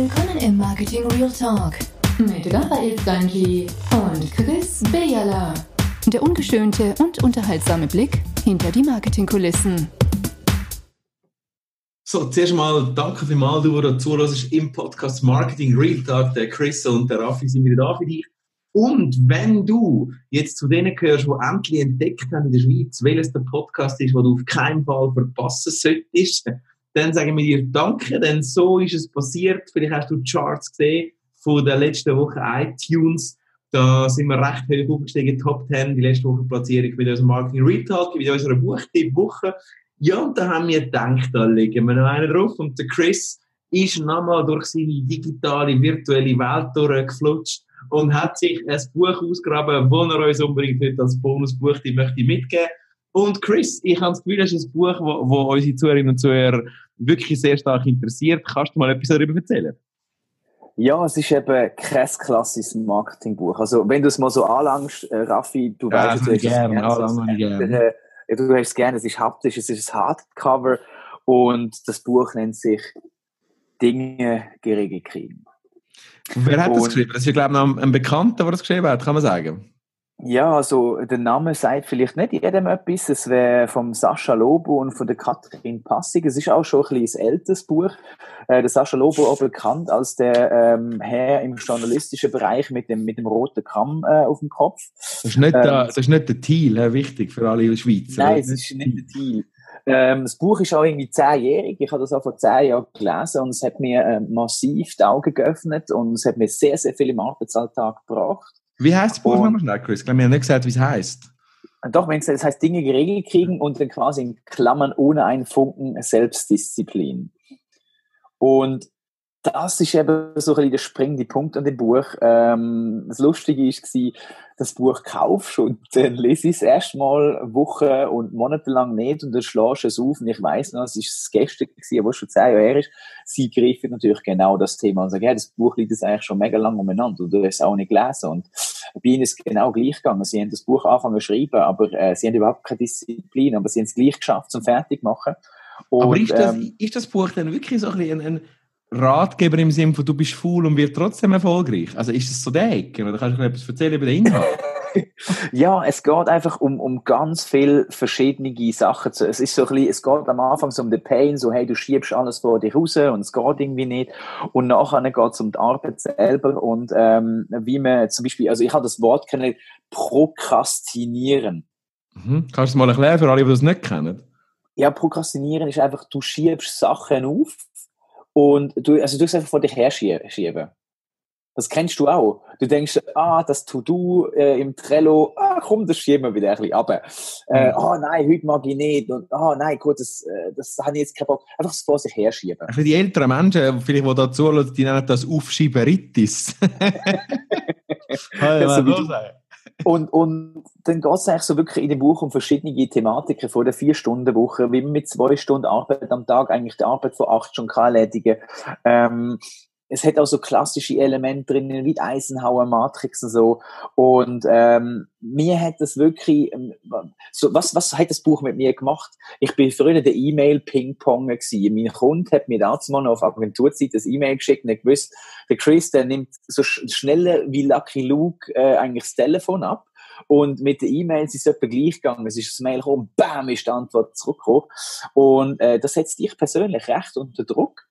Willkommen im Marketing Real Talk mit Raphael Stanji und Chris Bejala. Der ungeschönte und unterhaltsame Blick hinter die Marketingkulissen. So, zuerst mal danke vielmals, du, der zuhörst im Podcast Marketing Real Talk. Der Chris und der Raffi sind wieder da für dich. Und wenn du jetzt zu denen gehörst, die endlich entdeckt haben in der Schweiz, welches der Podcast ist, den du auf keinen Fall verpassen solltest, dann sagen wir dir Danke, denn so ist es passiert. Vielleicht hast du die Charts gesehen von der letzten Woche iTunes. Da sind wir recht hoch aufgestiegen, Top 10, die letzte Woche Platzierung mit unserem Marketing Retalk, mit unserer Buchtipp-Woche. Ja, und da haben wir gedacht, da legen wir noch einen drauf. Und der Chris ist nochmal durch seine digitale, virtuelle Welt durchgeflutscht und hat sich ein Buch ausgraben, das er uns unbedingt heute als Bonusbuch möchte mitgeben und Chris, ich habe das Gefühl, das ist ein Buch, wo, wo unsere Zuhörerinnen und Zuhörer wirklich sehr stark interessiert. Kannst du mal etwas darüber erzählen? Ja, es ist eben kein klassisches Marketingbuch. Also, wenn du es mal so anlangst, äh, Raffi, du ja, weißt, du hast es gerne. gerne. Äh, du hast es gerne, es ist haptisch, es ist ein Hardcover und das Buch nennt sich Dinge geregelt kriegen. Wer hat und, das geschrieben? Das ist ja, glaube ich, ein, ein Bekannter, der das geschrieben hat, kann man sagen. Ja, also der Name sagt vielleicht nicht jedem etwas. Es wäre vom Sascha Lobo und von der Katrin Passig. Es ist auch schon ein bisschen ein älteres Buch. Äh, der Sascha Lobo auch bekannt als der ähm, Herr im journalistischen Bereich mit dem, mit dem roten Kamm äh, auf dem Kopf. Das ist nicht, ähm, der, das ist nicht der Thiel, äh, wichtig für alle in der Schweiz. Nein, es ist nicht der Thiel. Ähm, das Buch ist auch irgendwie zehnjährig. Ich habe das auch vor zehn Jahren gelesen und es hat mir äh, massiv die Augen geöffnet und es hat mir sehr, sehr viel im Arbeitsalltag gebracht. Wie heißt das Buch nochmal schnell, Chris? Ich glaube, wir haben nicht gesagt, wie es heißt. Doch, wenn es das heißt Dinge geregelt kriegen und dann quasi in Klammern ohne einen Funken Selbstdisziplin. Und das ist eben so ein bisschen der springende Punkt an dem Buch. Ähm, das Lustige war, das Buch kaufst und dann lese ich es erstmal Wochen und Monate lang nicht und dann schlägst du es auf und ich weiss noch, es ist das gestern aber schon zehn Jahre her ist. Sie greifen natürlich genau das Thema und sagen, ja, das Buch liegt jetzt eigentlich schon mega lang umeinander und du hast es auch nicht gelesen und bei ihnen ist es genau gleich gegangen. Sie haben das Buch angefangen zu schreiben, aber äh, sie haben überhaupt keine Disziplin, aber sie haben es gleich geschafft zum fertig machen. Und, aber ist das, ähm, ist das Buch dann wirklich so ein, ein Ratgeber im Sinne von, du bist faul und wirst trotzdem erfolgreich? Also ist das so der Ecke? Oder kannst du etwas erzählen über den Inhalt? ja, es geht einfach um, um ganz viele verschiedene Sachen. Es ist so ein bisschen, es geht am Anfang so um den Pain, so hey, du schiebst alles vor dich raus und es geht irgendwie nicht. Und nachher geht es um die Arbeit selber und ähm, wie man zum Beispiel, also ich habe das Wort kennen, prokrastinieren. Mhm. Kannst du es mal erklären für alle, die das nicht kennen? Ja, prokrastinieren ist einfach, du schiebst Sachen auf und du, also du es einfach vor dich her schieben. Das kennst du auch. Du denkst, ah, das To-Do äh, im Trello, ah, komm, das schieben wir wieder ein bisschen ab. Äh, oh nein, heute mag ich nicht. Und, oh nein, gut, das, äh, das habe ich jetzt keinen Bock. Einfach das vor sich her schieben. Für die älteren Menschen, vielleicht, die da zuhören, die nennen das Aufschieberitis. ja, so und, und dann geht es eigentlich so wirklich in dem Buch um verschiedene Thematiken von der Vier-Stunden-Woche, wie man mit zwei Stunden Arbeit am Tag eigentlich die Arbeit von acht Stunden kann erledigen. Ähm, es hat auch so klassische Elemente drin, wie die Eisenhower Matrix und so. Und ähm, mir hat das wirklich, ähm, so, was, was hat das Buch mit mir gemacht? Ich bin früher der E-Mail-Ping-Pong gewesen. Mein Kunde hat mir damals mal auf Agenturzeit das E-Mail geschickt und ich wusste, der Chris, der nimmt so schneller wie Lucky Luke äh, eigentlich das Telefon ab. Und mit den E-Mails ist es etwa gleich gegangen. Es ist das Mail gekommen, bam, ist die Antwort zurückgekommen. Und äh, das setzt dich persönlich recht unter Druck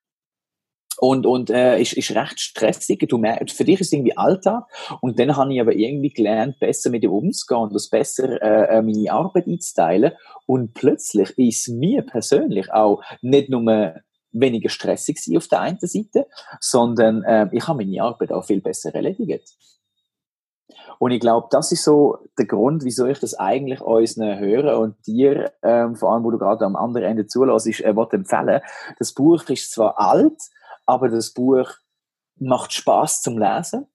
und, und äh, ist, ist recht stressig. Du merkst, für dich ist es irgendwie Alltag. Und dann habe ich aber irgendwie gelernt, besser mit dem umzugehen und das besser äh, äh meine Arbeit einzuteilen. Und plötzlich ist mir persönlich auch nicht nur weniger stressig auf der einen Seite, sondern äh, ich habe meine Arbeit auch viel besser erledigt. Und ich glaube, das ist so der Grund, wieso ich das eigentlich unseren Hörer und dir, ähm, vor allem, wo du gerade am anderen Ende zulässt, äh, empfehlen. Das Buch ist zwar alt, aber das Buch macht Spaß zum Lesen.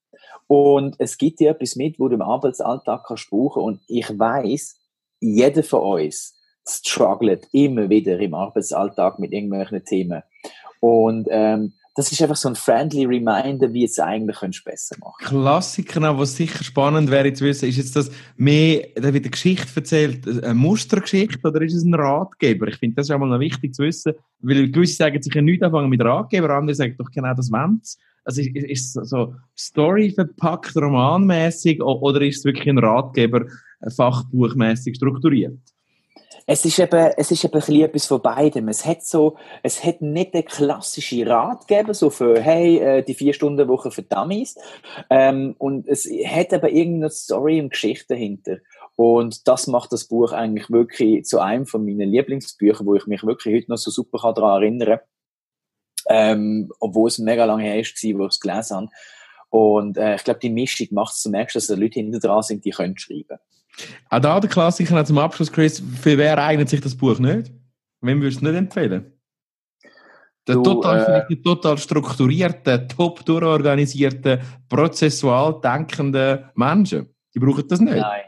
Und es gibt dir etwas mit, wo du im Arbeitsalltag kannst brauchen. Und ich weiß, jeder von uns struggelt immer wieder im Arbeitsalltag mit irgendwelchen Themen. Und ähm, das ist einfach so ein friendly Reminder, wie es eigentlich könntest besser machen. Klassiker, was sicher spannend wäre zu wissen, ist jetzt das mehr, da wird eine Geschichte erzählt, eine Mustergeschichte oder ist es ein Ratgeber? Ich finde das ist auch mal noch wichtig zu wissen, weil gewisse sagen sich ja nicht anfangen mit Ratgeber, andere sagen doch genau das wollen Also ist, ist so Story verpackt, romanmäßig oder ist es wirklich ein Ratgeber, fachbuchmäßig strukturiert? Es ist eben, es ist eben ein etwas von beidem. Es hat so, es hat nicht den klassischen Ratgeber, so für, hey, äh, die vier Stunden Woche für Dummies. Ähm, und es hat aber irgendeine Story und Geschichte dahinter. Und das macht das Buch eigentlich wirklich zu einem von meinen Lieblingsbüchern, wo ich mich wirklich heute noch so super daran erinnere. Ähm, obwohl es mega lange her ist, wo ich es gelesen habe. Und äh, ich glaube, die Mischung macht es, du merkst, dass da Leute hinter dran sind, die können schreiben. Auch da der Klassiker zum Abschluss, Chris. Für wer eignet sich das Buch nicht? Wem würdest du nicht empfehlen? Der du, total, äh, total strukturierten, top durchorganisierten, prozessual denkenden Menschen. Die brauchen das nicht. Nein.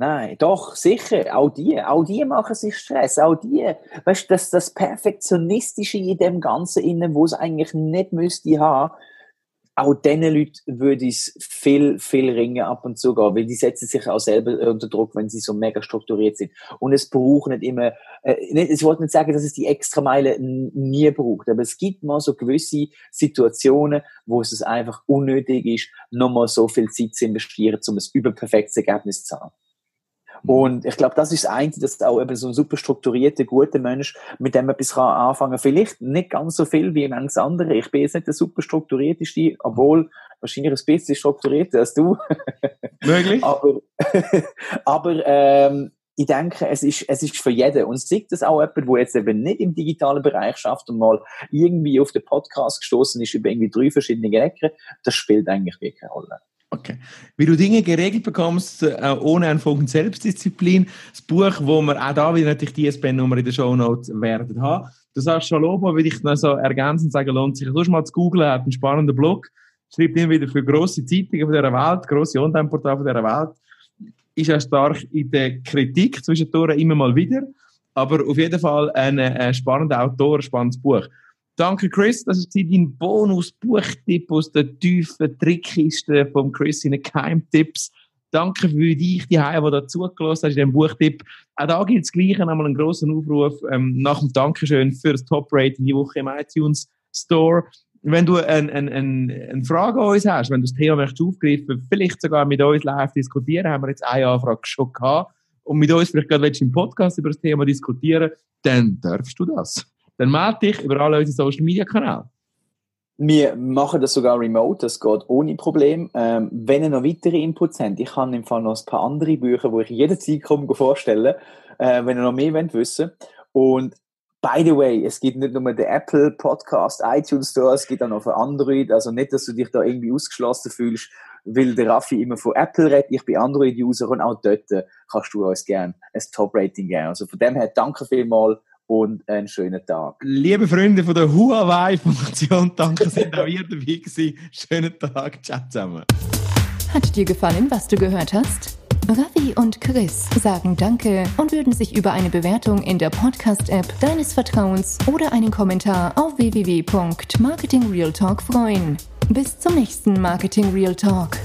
Nein, doch, sicher. Auch die, auch die machen sich Stress. Auch die, weißt du, das, das Perfektionistische in dem Ganzen innen, wo es eigentlich nicht müsste haben, auch diesen Leuten würde ich viel, viel ringen ab und zu gehen, weil die setzen sich auch selber unter Druck, wenn sie so mega strukturiert sind. Und es braucht nicht immer, äh, ich wollte nicht sagen, dass es die extra Meile nie braucht, aber es gibt mal so gewisse Situationen, wo es einfach unnötig ist, nochmal so viel Zeit zu investieren, um ein überperfektes Ergebnis zu haben. Mhm. Und ich glaube, das ist das eine, dass auch eben so ein super strukturierter, guter Mensch mit dem etwas kann anfangen Vielleicht nicht ganz so viel wie manches andere. Ich bin jetzt nicht der super strukturierteste, obwohl wahrscheinlich ein bisschen strukturierter als du. Möglich. aber aber ähm, ich denke, es ist, es ist für jeden. Und sieht das auch jemand, der jetzt eben nicht im digitalen Bereich schafft und mal irgendwie auf den Podcast gestoßen ist über irgendwie drei verschiedene Ecken, das spielt eigentlich wirklich eine Rolle. Okay. Wie du Dinge geregelt bekommst, äh, ohne einen Funken Selbstdisziplin. Das Buch, wo wir auch da wieder natürlich die ISBN-Nummer in den Show Notes werden haben. Du sagst Shalobo, würde ich noch so ergänzend sagen, lohnt sich. Du mal zu googlen, hat einen spannenden Blog, schreibt immer wieder für grosse Zeitungen von dieser Welt, grosse Online-Portale von dieser Welt. Ist ja stark in der Kritik zwischendurch immer mal wieder. Aber auf jeden Fall ein, ein spannender Autor, ein spannendes Buch. Danke, Chris. Das ist dein Bonus-Buchtipp aus der tiefen Trickkiste von Chris in den Keimtipps. Danke für dich, die Haie, die dazugelassen hast in diesem Buchtipp. Auch da gilt das Gleiche, einmal einen grossen Aufruf ähm, nach dem Dankeschön für das Top-Rating die Woche im iTunes Store. Wenn du eine ein, ein, ein Frage an uns hast, wenn du das Thema möchtest aufgreifen, vielleicht sogar mit uns live diskutieren, haben wir jetzt eine Anfrage schon gehabt, und mit uns vielleicht gerade im Podcast über das Thema diskutieren, dann darfst du das dann melde dich über alle unsere Social Media Kanäle. Wir machen das sogar remote, das geht ohne Problem. Ähm, wenn ihr noch weitere Inputs habt, ich habe im Fall noch ein paar andere Bücher, wo ich jederzeit komme vorstellen, äh, wenn ihr noch mehr wollt wissen. Und by the way, es gibt nicht nur den Apple Podcast, iTunes Store, es gibt auch noch für Android. Also nicht, dass du dich da irgendwie ausgeschlossen fühlst, weil der Raffi immer von Apple redet. Ich bin Android-User und auch dort kannst du uns gerne ein Top-Rating geben. Also von dem her danke vielmals und einen schönen Tag. Liebe Freunde von der Huawei-Funktion, danke, dass ihr auch hier dabei gewesen. Schönen Tag, ciao zusammen. Hat dir gefallen, was du gehört hast? Ravi und Chris sagen Danke und würden sich über eine Bewertung in der Podcast-App deines Vertrauens oder einen Kommentar auf www.marketingrealtalk freuen. Bis zum nächsten Marketing Real Talk.